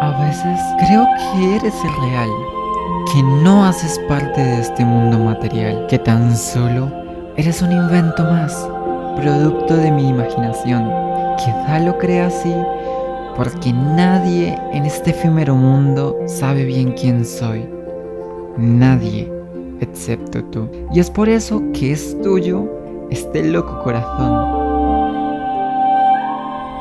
A veces creo que eres irreal, que no haces parte de este mundo material, que tan solo eres un invento más, producto de mi imaginación. Quizá lo crea así porque nadie en este efímero mundo sabe bien quién soy. Nadie, excepto tú. Y es por eso que es tuyo este loco corazón.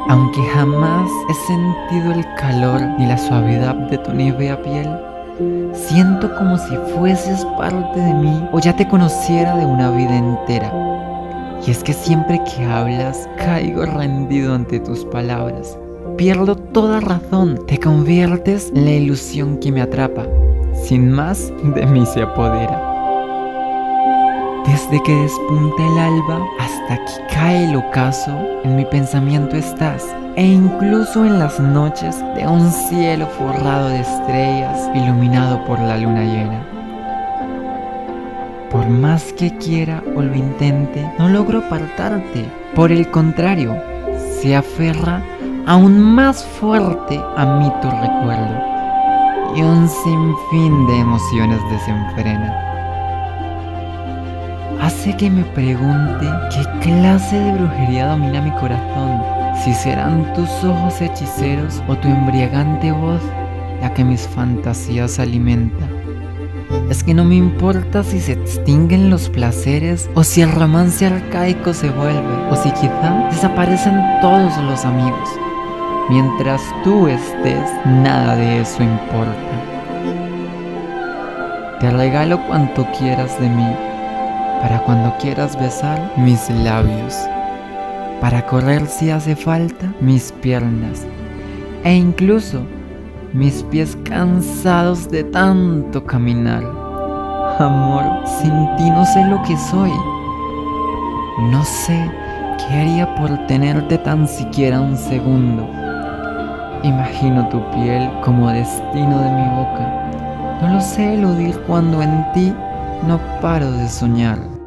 Aunque jamás he sentido el calor ni la suavidad de tu nívea piel, siento como si fueses parte de mí o ya te conociera de una vida entera. Y es que siempre que hablas, caigo rendido ante tus palabras. Pierdo toda razón, te conviertes en la ilusión que me atrapa. Sin más, de mí se apodera. Desde que despunta el alba hasta que cae el ocaso, en mi pensamiento estás, e incluso en las noches de un cielo forrado de estrellas, iluminado por la luna llena. Por más que quiera o lo intente, no logro apartarte. Por el contrario, se aferra aún más fuerte a mí tu recuerdo. Y un sinfín de emociones desenfrena hace que me pregunte qué clase de brujería domina mi corazón, si serán tus ojos hechiceros o tu embriagante voz la que mis fantasías alimenta. Es que no me importa si se extinguen los placeres o si el romance arcaico se vuelve o si quizá desaparecen todos los amigos. Mientras tú estés, nada de eso importa. Te regalo cuanto quieras de mí para cuando quieras besar mis labios, para correr si hace falta mis piernas e incluso mis pies cansados de tanto caminar. Amor, sin ti no sé lo que soy. No sé qué haría por tenerte tan siquiera un segundo. Imagino tu piel como destino de mi boca. No lo sé eludir cuando en ti no paro de soñar.